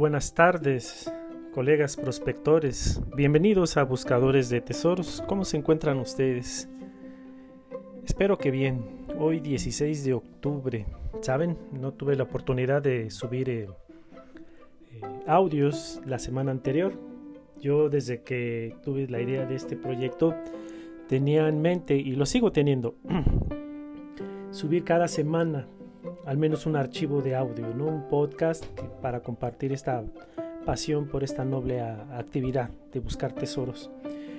Buenas tardes, colegas prospectores. Bienvenidos a Buscadores de Tesoros. ¿Cómo se encuentran ustedes? Espero que bien. Hoy 16 de octubre. Saben, no tuve la oportunidad de subir eh, eh, audios la semana anterior. Yo desde que tuve la idea de este proyecto tenía en mente, y lo sigo teniendo, subir cada semana al menos un archivo de audio, ¿no? un podcast para compartir esta pasión por esta noble actividad de buscar tesoros.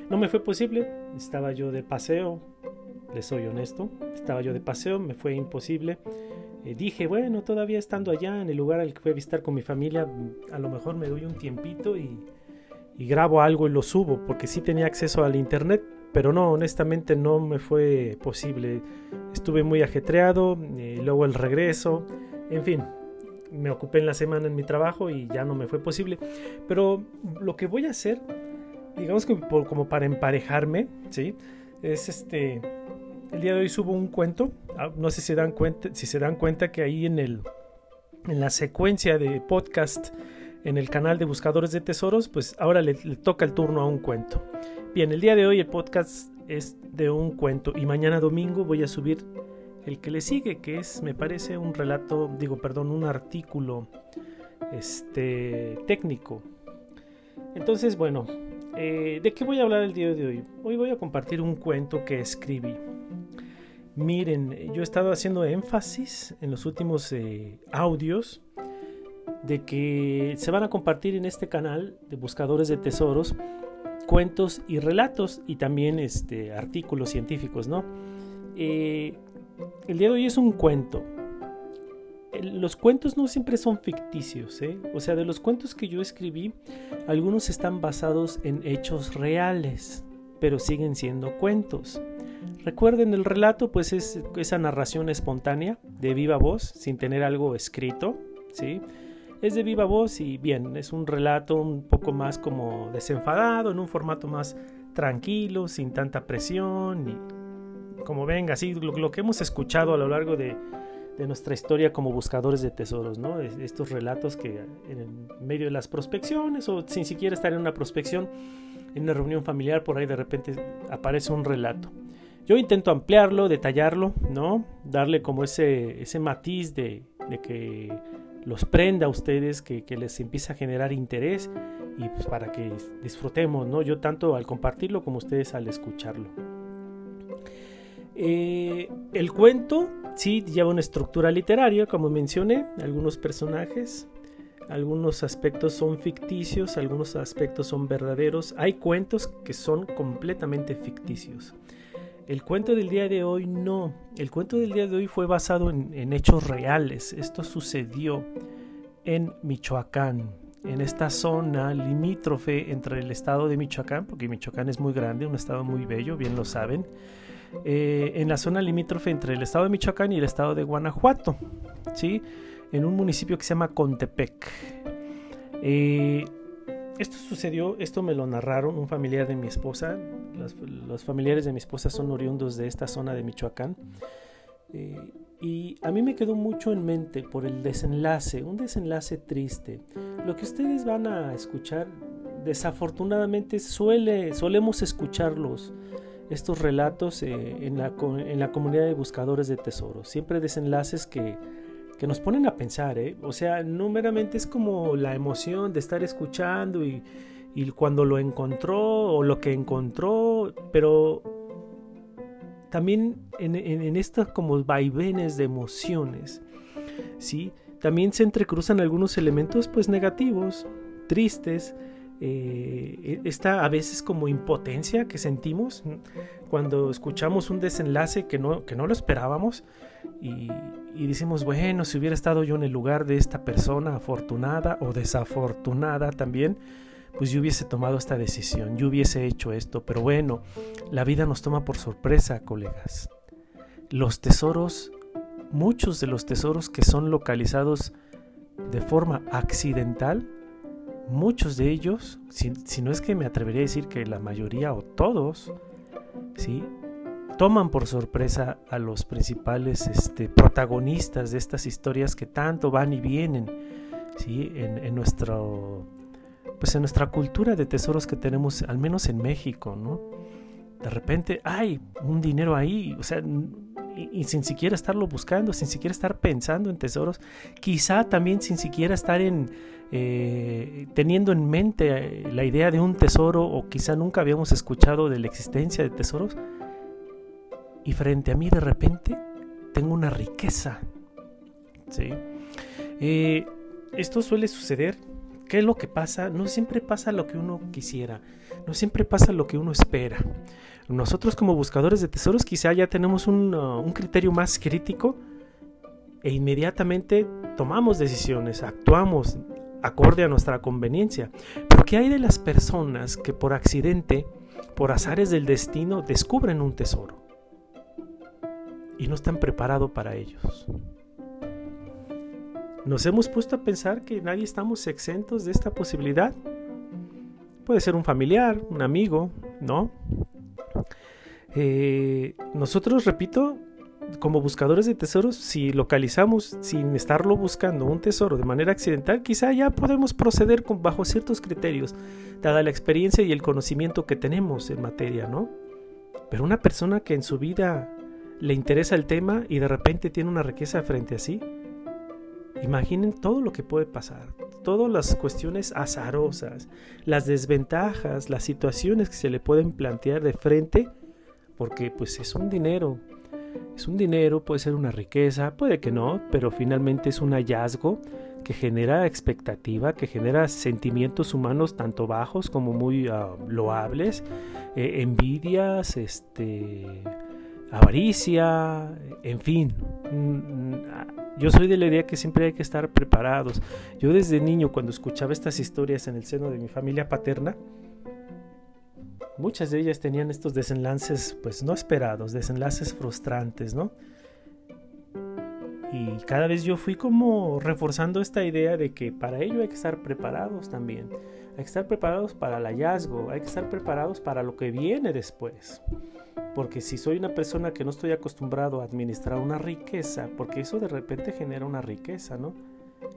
No me fue posible, estaba yo de paseo, les soy honesto, estaba yo de paseo, me fue imposible. Eh, dije, bueno, todavía estando allá en el lugar al que fui a visitar con mi familia, a lo mejor me doy un tiempito y, y grabo algo y lo subo, porque sí tenía acceso al internet, pero no, honestamente no me fue posible. Estuve muy ajetreado, eh, luego el regreso, en fin, me ocupé en la semana en mi trabajo y ya no me fue posible. Pero lo que voy a hacer, digamos que como para emparejarme, ¿sí? Es este, el día de hoy subo un cuento, ah, no sé si se dan cuenta, si se dan cuenta que ahí en el, en la secuencia de podcast en el canal de Buscadores de Tesoros, pues ahora le, toca el turno a un cuento. Bien, el día de hoy el podcast es de un cuento y mañana domingo voy a subir el que le sigue, que es, me parece, un relato, digo, perdón, un artículo este, técnico. Entonces, bueno, eh, ¿de qué voy a hablar el día de hoy? Hoy voy a compartir un cuento que escribí. Miren, yo he estado haciendo énfasis en los últimos eh, audios de que se van a compartir en este canal de buscadores de tesoros cuentos y relatos y también este, artículos científicos, ¿no? Eh, el día de hoy es un cuento. Los cuentos no siempre son ficticios, ¿eh? O sea, de los cuentos que yo escribí, algunos están basados en hechos reales, pero siguen siendo cuentos. Recuerden, el relato pues es esa narración espontánea, de viva voz, sin tener algo escrito, ¿sí? Es de viva voz y bien, es un relato un poco más como desenfadado, en un formato más tranquilo, sin tanta presión y como venga, así lo, que hemos escuchado a lo largo de, nuestra historia como buscadores de tesoros, ¿no? Estos relatos que en medio de las prospecciones o sin siquiera estar en una prospección, en una reunión familiar, por ahí de repente aparece un relato. Yo intento ampliarlo, detallarlo, ¿no? Darle como ese, ese matiz de, de que los prenda a ustedes, que, les empiece a generar interés y pues para que disfrutemos, ¿no? Yo tanto al compartirlo como ustedes al escucharlo. Eh, el cuento sí lleva una estructura literaria, como mencioné, algunos personajes, algunos aspectos son ficticios, algunos aspectos son verdaderos. Hay cuentos que son completamente ficticios. El cuento del día de hoy no. El cuento del día de hoy fue basado en, hechos reales. Esto sucedió en Michoacán, en esta zona limítrofe entre el estado de Michoacán, porque Michoacán es muy grande, un estado muy bello, bien lo saben, eh, en la zona limítrofe entre el estado de Michoacán y el estado de Guanajuato, ¿sí? en un municipio que se llama Contepec. Eh, esto sucedió, esto me lo narraron un familiar de mi esposa. Los, familiares de mi esposa son oriundos de esta zona de Michoacán. Eh, y a mí me quedó mucho en mente por el desenlace, un desenlace triste. Lo que ustedes van a escuchar, desafortunadamente suele, solemos escucharlos, estos relatos eh, en, la, en la comunidad de buscadores de tesoros. Siempre desenlaces que que nos ponen a pensar, ¿eh? O sea, no meramente es como la emoción de estar escuchando y, cuando lo encontró o lo que encontró, pero también en, en, estas como vaivenes de emociones, ¿sí? También se entrecruzan algunos elementos pues negativos, tristes, eh, esta a veces como impotencia que sentimos cuando escuchamos un desenlace que no, que no lo esperábamos y, y decimos, bueno, si hubiera estado yo en el lugar de esta persona afortunada o desafortunada también, pues yo hubiese tomado esta decisión, yo hubiese hecho esto, pero bueno, la vida nos toma por sorpresa, colegas. Los tesoros, muchos de los tesoros que son localizados de forma accidental, muchos de ellos, si, si no es que me atrevería a decir que la mayoría o todos, ¿sí? toman por sorpresa a los principales este, protagonistas de estas historias que tanto van y vienen. ¿sí? en, nuestro, pues en nuestra cultura de tesoros que tenemos, al menos en México, ¿no? De repente, hay un dinero ahí, o sea, y, sin siquiera estarlo buscando, sin siquiera estar pensando en tesoros, quizá también sin siquiera estar en, eh, teniendo en mente eh, la idea de un tesoro o quizá nunca habíamos escuchado de la existencia de tesoros y frente a mí de repente tengo una riqueza. ¿sí? Eh, esto suele suceder. ¿Qué es lo que pasa? No siempre pasa lo que uno quisiera, no siempre pasa lo que uno espera. Nosotros como buscadores de tesoros quizá ya tenemos un, uh, un criterio más crítico e inmediatamente tomamos decisiones, actuamos acorde a nuestra conveniencia. Pero ¿qué hay de las personas que por accidente, por azares del destino, descubren un tesoro? y no están preparados para ellos. Nos hemos puesto a pensar que nadie estamos exentos de esta posibilidad. Puede ser un familiar, un amigo, ¿no? Eh, nosotros, repito, como buscadores de tesoros, si localizamos sin estarlo buscando un tesoro de manera accidental, quizá ya podemos proceder con, bajo ciertos criterios, dada la experiencia y el conocimiento que tenemos en materia, ¿no? Pero una persona que en su vida le interesa el tema y de repente tiene una riqueza frente a sí, imaginen todo lo que puede pasar, todas las cuestiones azarosas, las desventajas, las situaciones que se le pueden plantear de frente, porque pues es un dinero, es un dinero, puede ser una riqueza, puede que no, pero finalmente es un hallazgo que genera expectativa, que genera sentimientos humanos tanto bajos como muy ah, loables, eh, envidias, este, avaricia, en fin. Mm, yo soy de la idea que siempre hay que estar preparados. Yo desde niño cuando escuchaba estas historias en el seno de mi familia paterna, muchas de ellas tenían estos desenlaces pues no esperados, desenlaces frustrantes, ¿no? Y cada vez yo fui como reforzando esta idea de que para ello hay que estar preparados también. Hay que estar preparados para el hallazgo, hay que estar preparados para lo que viene después. Porque si soy una persona que no estoy acostumbrado a administrar una riqueza, porque eso de repente genera una riqueza, ¿no?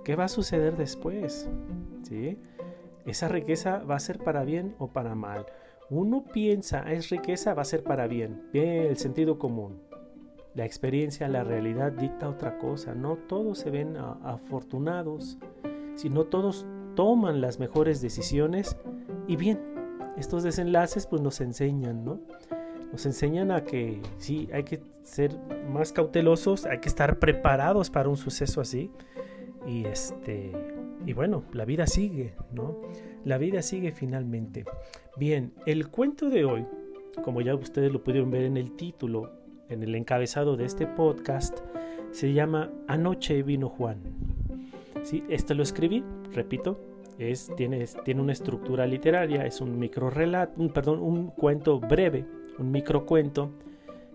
¿Qué va a suceder después? ¿Sí? Esa riqueza va a ser para bien o para mal. Uno piensa, es riqueza, va a ser para bien. Bien, el sentido común. La experiencia, la realidad dicta otra cosa. No todos se ven afortunados, sino todos toman las mejores decisiones. Y bien, estos desenlaces pues nos enseñan, ¿no? nos enseñan a que sí, hay que ser más cautelosos, hay que estar preparados para un suceso así. Y este y bueno, la vida sigue, ¿no? La vida sigue finalmente. Bien, el cuento de hoy, como ya ustedes lo pudieron ver en el título, en el encabezado de este podcast, se llama Anoche vino Juan. Sí, esto lo escribí, repito, es, tiene, tiene una estructura literaria, es un micro relato, un, perdón, un cuento breve un microcuento,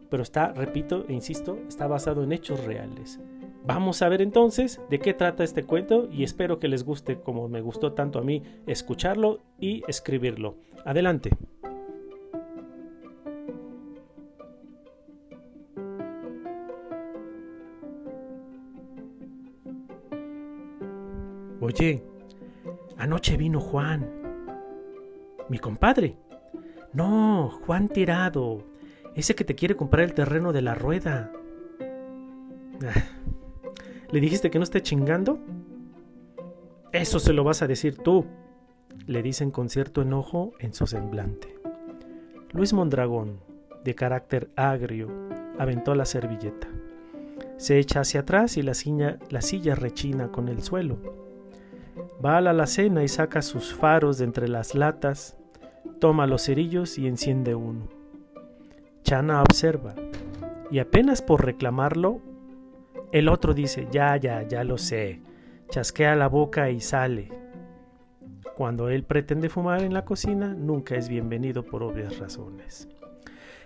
pero está, repito e insisto, está basado en hechos reales. Vamos a ver entonces de qué trata este cuento y espero que les guste como me gustó tanto a mí escucharlo y escribirlo. Adelante. Anoche vino Juan, mi compadre, no, Juan Tirado. Ese que te quiere comprar el terreno de la rueda. ¿Le dijiste que no esté chingando? Eso se lo vas a decir tú, le dicen con cierto enojo en su semblante. Luis Mondragón, de carácter agrio, aventó la servilleta. Se echa hacia atrás y la la silla rechina con el suelo. Va a la alacena y saca sus faros de entre las latas toma los cerillos y enciende uno. Chana observa, y apenas por reclamarlo, el otro dice, ya, ya, ya lo sé, chasquea la boca y sale. Cuando él pretende fumar en la cocina, nunca es bienvenido por obvias razones.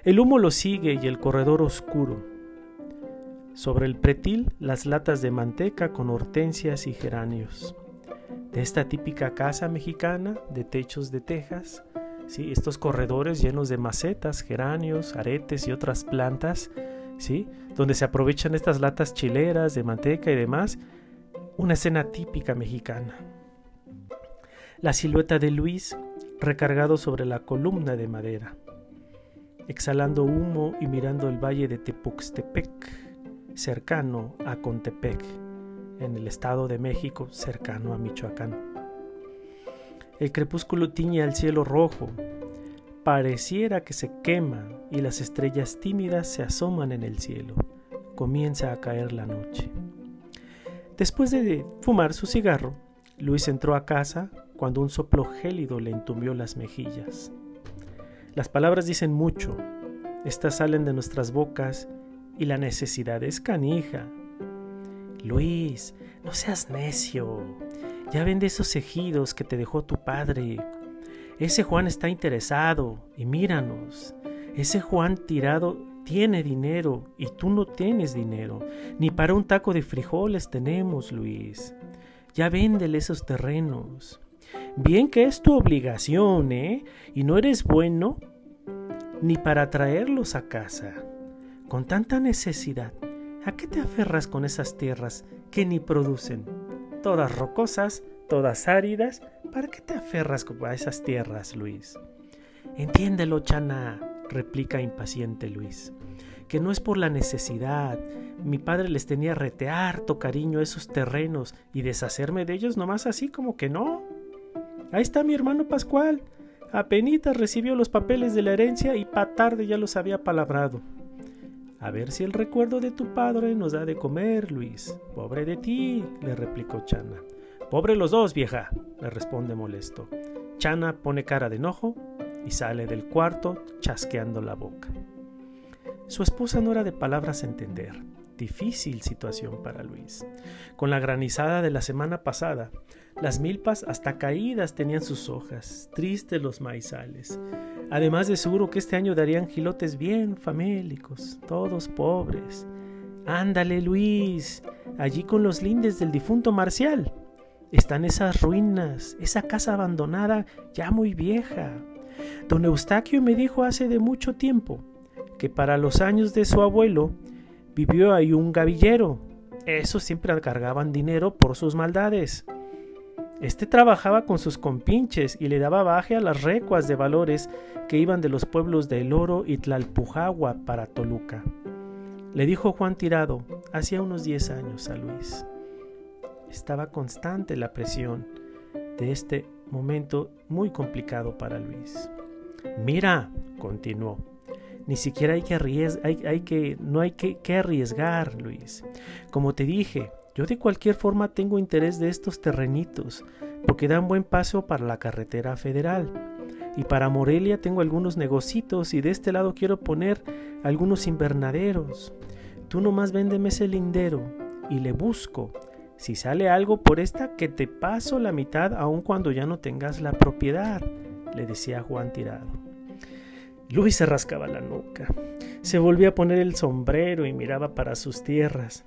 El humo lo sigue y el corredor oscuro. Sobre el pretil, las latas de manteca con hortensias y geranios. De esta típica casa mexicana de techos de tejas, ¿sí? estos corredores llenos de macetas, geranios, aretes y otras plantas, ¿sí? donde se aprovechan estas latas chileras de manteca y demás, Una escena típica mexicana. La silueta de Luis recargado sobre la columna de madera, exhalando humo y mirando el valle de Tepuxtepec, cercano a Contepec, en el Estado de México, cercano a Michoacán. El crepúsculo tiñe al cielo rojo, pareciera que se quema y las estrellas tímidas se asoman en el cielo. Comienza a caer la noche. Después de fumar su cigarro, Luis entró a casa cuando un soplo gélido le entumió las mejillas. Las palabras dicen mucho, estas salen de nuestras bocas y la necesidad es canija. Luis, no seas necio. Ya vende esos ejidos que te dejó tu padre. Ese Juan está interesado y míranos. Ese Juan tirado tiene dinero y tú no tienes dinero. Ni para un taco de frijoles tenemos, Luis. Ya véndele esos terrenos. Bien que es tu obligación, ¿eh? Y no eres bueno ni para traerlos a casa. Con tanta necesidad, ¿a qué te aferras con esas tierras que ni producen? Todas rocosas, todas áridas, ¿para qué te aferras a esas tierras, Luis? Entiéndelo, Chana, replica impaciente Luis, que no es por la necesidad. Mi padre les tenía rete harto cariño a esos terrenos y deshacerme de ellos nomás así como que no. Ahí está mi hermano Pascual. Apenitas recibió los papeles de la herencia y pa tarde ya los había palabrado. A ver si el recuerdo de tu padre nos da de comer, Luis. Pobre de ti, le replicó Chana. Pobre los dos, vieja, le responde molesto. Chana pone cara de enojo y sale del cuarto chasqueando la boca. Su esposa no era de palabras a entender. Difícil situación para Luis. Con la granizada de la semana pasada, las milpas hasta caídas tenían sus hojas, tristes los maizales. Además de seguro que este año darían gilotes bien famélicos, todos pobres. Ándale, Luis, allí con los lindes del difunto Marcial. Están esas ruinas, esa casa abandonada ya muy vieja. Don Eustaquio me dijo hace de mucho tiempo que para los años de su abuelo vivió ahí un gavillero. Esos siempre cargaban dinero por sus maldades. Este trabajaba con sus compinches y le daba baje a las recuas de valores que iban de los pueblos de El Oro y Tlalpujagua para Toluca. Le dijo Juan Tirado hacía unos diez años a Luis. Estaba constante la presión de este momento muy complicado para Luis. Mira, continuó, ni siquiera hay que arriesgar, hay, que, no hay que, que arriesgar, Luis. Como te dije, yo de cualquier forma tengo interés de estos terrenitos, porque dan buen paso para la carretera federal. Y para Morelia tengo algunos negocitos y de este lado quiero poner algunos invernaderos. Tú nomás véndeme ese lindero y le busco. Si sale algo por esta, que te paso la mitad aun cuando ya no tengas la propiedad, le decía Juan Tirado. Luis se rascaba la nuca, se volvía a poner el sombrero y miraba para sus tierras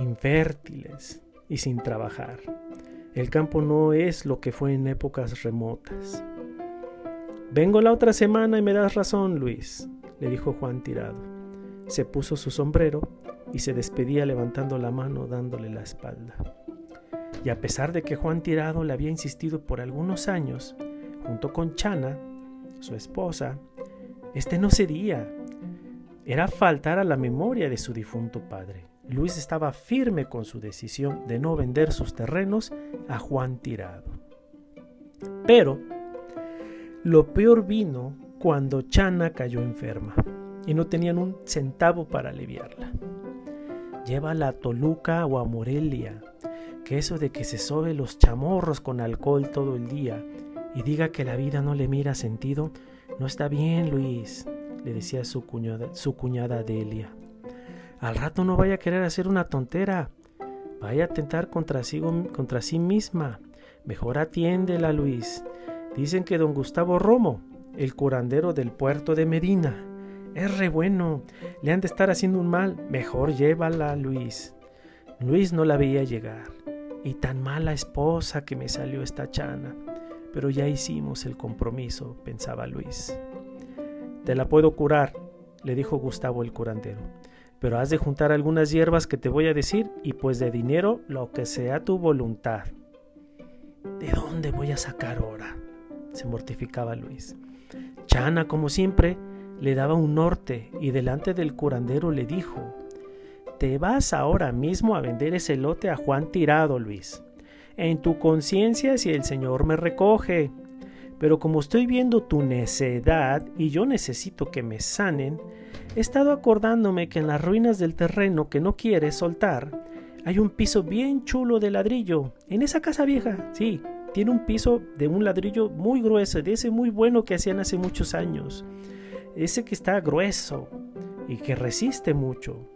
infértiles y sin trabajar. El campo no es lo que fue en épocas remotas. Vengo la otra semana y me das razón, Luis, le dijo Juan tirado. Se puso su sombrero y se despedía levantando la mano dándole la espalda. Y a pesar de que Juan Tirado le había insistido por algunos años, junto con Chana, su esposa, este no sería. Era faltar a la memoria de su difunto padre. Luis estaba firme con su decisión de no vender sus terrenos a Juan Tirado. Pero lo peor vino cuando Chana cayó enferma y no tenían un centavo para aliviarla. Llévala a Toluca o a Morelia, que eso de que se sobe los chamorros con alcohol todo el día y diga que la vida no le mira sentido, no está bien, Luis, le decía su cuñada, su cuñada Delia. Al rato no vaya a querer hacer una tontera. Vaya a atentar contra sí, contra sí misma. Mejor atiéndela, Luis. Dicen que don Gustavo Romo, el curandero del puerto de Medina, es re bueno. Le han de estar haciendo un mal. Mejor llévala, Luis. Luis no la veía llegar. Y tan mala esposa que me salió esta chana. Pero ya hicimos el compromiso, pensaba Luis. Te la puedo curar, le dijo Gustavo el curandero pero has de juntar algunas hierbas que te voy a decir y pues de dinero lo que sea tu voluntad. ¿De dónde voy a sacar ahora? se mortificaba Luis. Chana, como siempre, le daba un norte y delante del curandero le dijo, Te vas ahora mismo a vender ese lote a Juan Tirado, Luis. En tu conciencia si el Señor me recoge. Pero como estoy viendo tu necedad y yo necesito que me sanen, he estado acordándome que en las ruinas del terreno que no quieres soltar, hay un piso bien chulo de ladrillo, en esa casa vieja, sí, tiene un piso de un ladrillo muy grueso, de ese muy bueno que hacían hace muchos años. Ese que está grueso y que resiste mucho.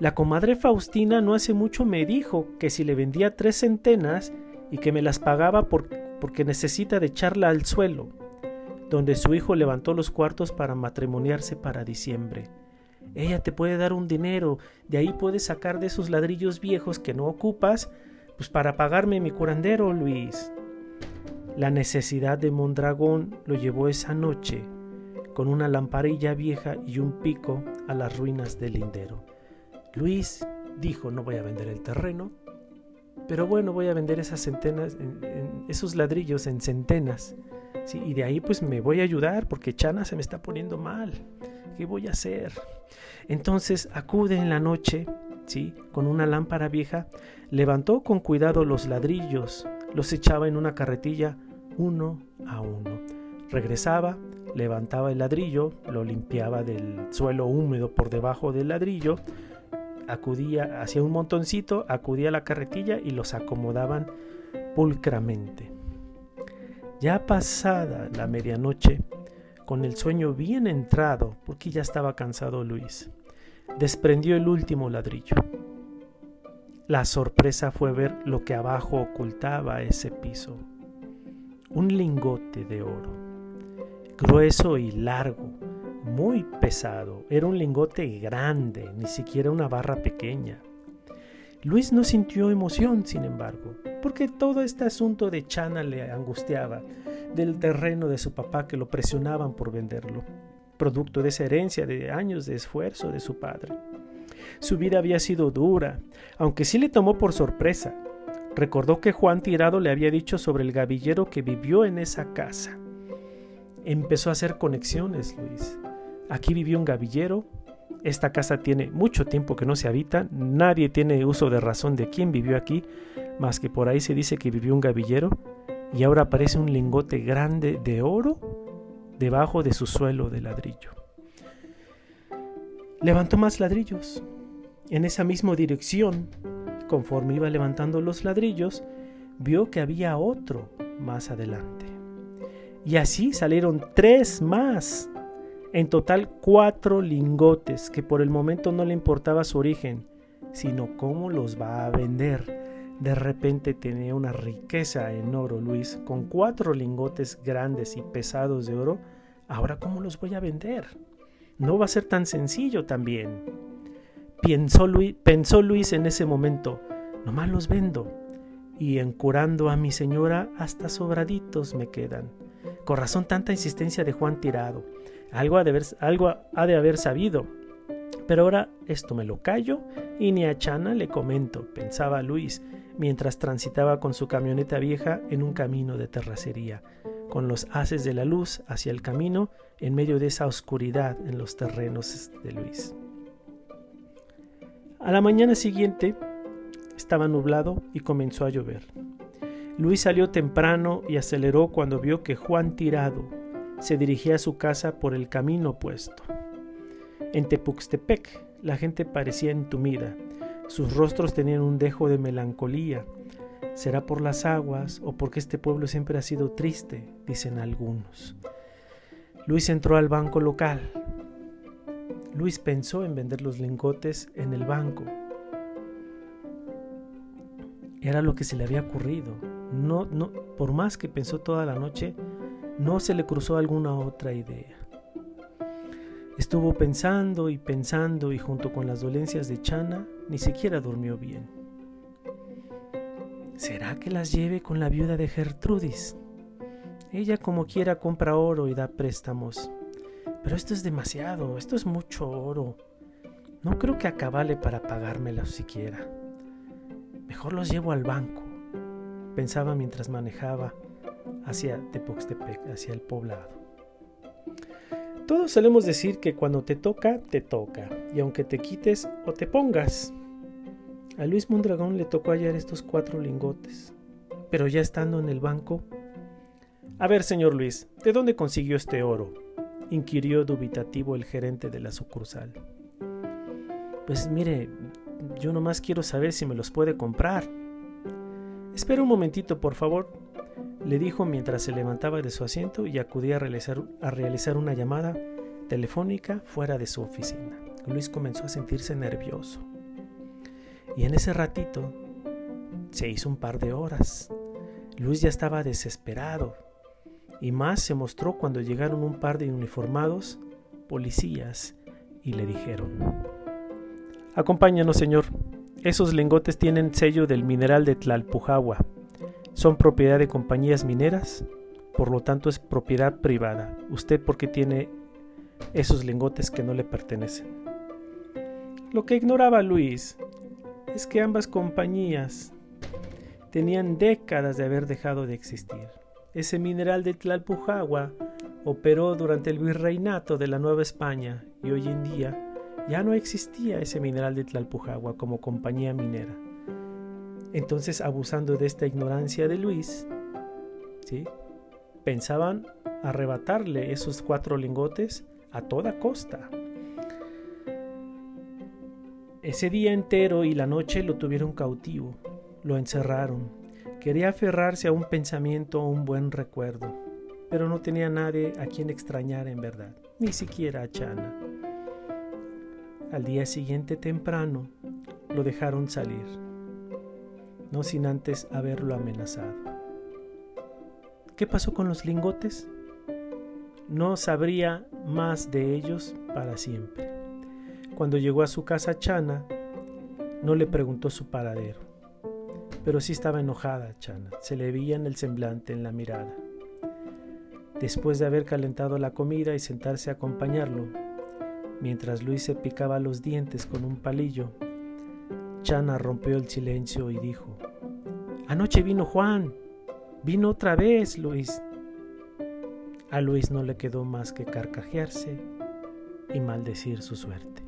La comadre Faustina no hace mucho me dijo que si le vendía tres centenas y que me las pagaba porque necesita de echarla al suelo, donde su hijo levantó los cuartos para matrimoniarse para diciembre. Ella te puede dar un dinero, de ahí puedes sacar de esos ladrillos viejos que no ocupas, pues para pagarme mi curandero, Luis. La necesidad de Mondragón lo llevó esa noche con una lamparilla vieja y un pico a las ruinas del lindero. Luis dijo no voy a vender el terreno, pero bueno, voy a vender esas centenas, esos ladrillos en centenas. y de ahí pues me voy a ayudar porque Chana se me está poniendo mal. ¿Qué voy a hacer? Entonces acude en la noche, ¿sí? con una lámpara vieja, levantó con cuidado los ladrillos, los echaba en una carretilla uno a uno. Regresaba, levantaba el ladrillo, lo limpiaba del suelo húmedo por debajo del ladrillo, acudía, hacía un montoncito, acudía a la carretilla y los acomodaban pulcramente. Ya pasada la medianoche, con el sueño bien entrado, porque ya estaba cansado Luis, desprendió el último ladrillo. La sorpresa fue ver lo que abajo ocultaba ese piso. Un lingote de oro, grueso y largo, muy pesado. Era un lingote grande, ni siquiera una barra pequeña. Luis no sintió emoción, sin embargo, porque todo este asunto de Chana le angustiaba, del terreno de su papá que lo presionaban por venderlo, producto de esa herencia de años de esfuerzo de su padre. Su vida había sido dura, aunque sí le tomó por sorpresa. Recordó que Juan Tirado le había dicho sobre el gavillero que vivió en esa casa. Empezó a hacer conexiones, Luis. Aquí vivió un gavillero. Esta casa tiene mucho tiempo que no se habita. Nadie tiene uso de razón de quién vivió aquí, más que por ahí se dice que vivió un gavillero. Y ahora aparece un lingote grande de oro debajo de su suelo de ladrillo. Levantó más ladrillos. En esa misma dirección, conforme iba levantando los ladrillos, vio que había otro más adelante. Y así salieron tres más en total cuatro lingotes que por el momento no le importaba su origen, sino cómo los va a vender. De repente tenía una riqueza en oro, Luis, con cuatro lingotes grandes y pesados de oro. Ahora, ¿cómo los voy a vender? No va a ser tan sencillo también. Pensó Luis, pensó Luis en ese momento, nomás los vendo. Y en curando a mi señora, hasta sobraditos me quedan. Con razón tanta insistencia de Juan Tirado. Algo ha de haber, algo ha de haber sabido. Pero ahora esto me lo callo y ni a Chana le comento, pensaba Luis, mientras transitaba con su camioneta vieja en un camino de terracería, con los haces de la luz hacia el camino en medio de esa oscuridad en los terrenos de Luis. A la mañana siguiente estaba nublado y comenzó a llover. Luis salió temprano y aceleró cuando vio que Juan Tirado, se dirigía a su casa por el camino opuesto. En Tepuxtepec la gente parecía entumida, sus rostros tenían un dejo de melancolía. ¿Será por las aguas o porque este pueblo siempre ha sido triste? dicen algunos. Luis entró al banco local. Luis pensó en vender los lingotes en el banco. Era lo que se le había ocurrido. No, no, por más que pensó toda la noche, no se le cruzó alguna otra idea. Estuvo pensando y pensando y junto con las dolencias de Chana ni siquiera durmió bien. ¿Será que las lleve con la viuda de Gertrudis? Ella como quiera compra oro y da préstamos. Pero esto es demasiado, esto es mucho oro. No creo que acabale para pagármelos siquiera. Mejor los llevo al banco, pensaba mientras manejaba hacia Tepoxtepec, hacia el poblado. Todos solemos decir que cuando te toca, te toca, y aunque te quites o te pongas. A Luis Mondragón le tocó hallar estos cuatro lingotes, pero ya estando en el banco... A ver, señor Luis, ¿de dónde consiguió este oro? inquirió dubitativo el gerente de la sucursal. Pues mire, yo nomás quiero saber si me los puede comprar. Espera un momentito, por favor, le dijo mientras se levantaba de su asiento y acudía a realizar, una llamada telefónica fuera de su oficina. Luis comenzó a sentirse nervioso. Y en ese ratito se hizo un par de horas. Luis ya estaba desesperado. Y más se mostró cuando llegaron un par de uniformados policías y le dijeron, Acompáñanos, señor. Esos lingotes tienen sello del mineral de Tlalpujagua. Son propiedad de compañías mineras, por lo tanto es propiedad privada. ¿Usted por qué tiene esos lingotes que no le pertenecen? Lo que ignoraba Luis es que ambas compañías tenían décadas de haber dejado de existir. Ese mineral de Tlalpujagua operó durante el virreinato de la Nueva España y hoy en día ya no existía ese mineral de Tlalpujagua como compañía minera. Entonces, abusando de esta ignorancia de Luis, ¿sí? pensaban arrebatarle esos cuatro lingotes a toda costa. Ese día entero y la noche lo tuvieron cautivo, lo encerraron. Quería aferrarse a un pensamiento o un buen recuerdo, pero no tenía nadie a quien extrañar en verdad, ni siquiera a Chana. Al día siguiente temprano lo dejaron salir, no sin antes haberlo amenazado. ¿Qué pasó con los lingotes? No sabría más de ellos para siempre. Cuando llegó a su casa Chana, no le preguntó su paradero, pero sí estaba enojada Chana, se le veía en el semblante, en la mirada. Después de haber calentado la comida y sentarse a acompañarlo, Mientras Luis se picaba los dientes con un palillo, Chana rompió el silencio y dijo, Anoche vino Juan, vino otra vez Luis. A Luis no le quedó más que carcajearse y maldecir su suerte.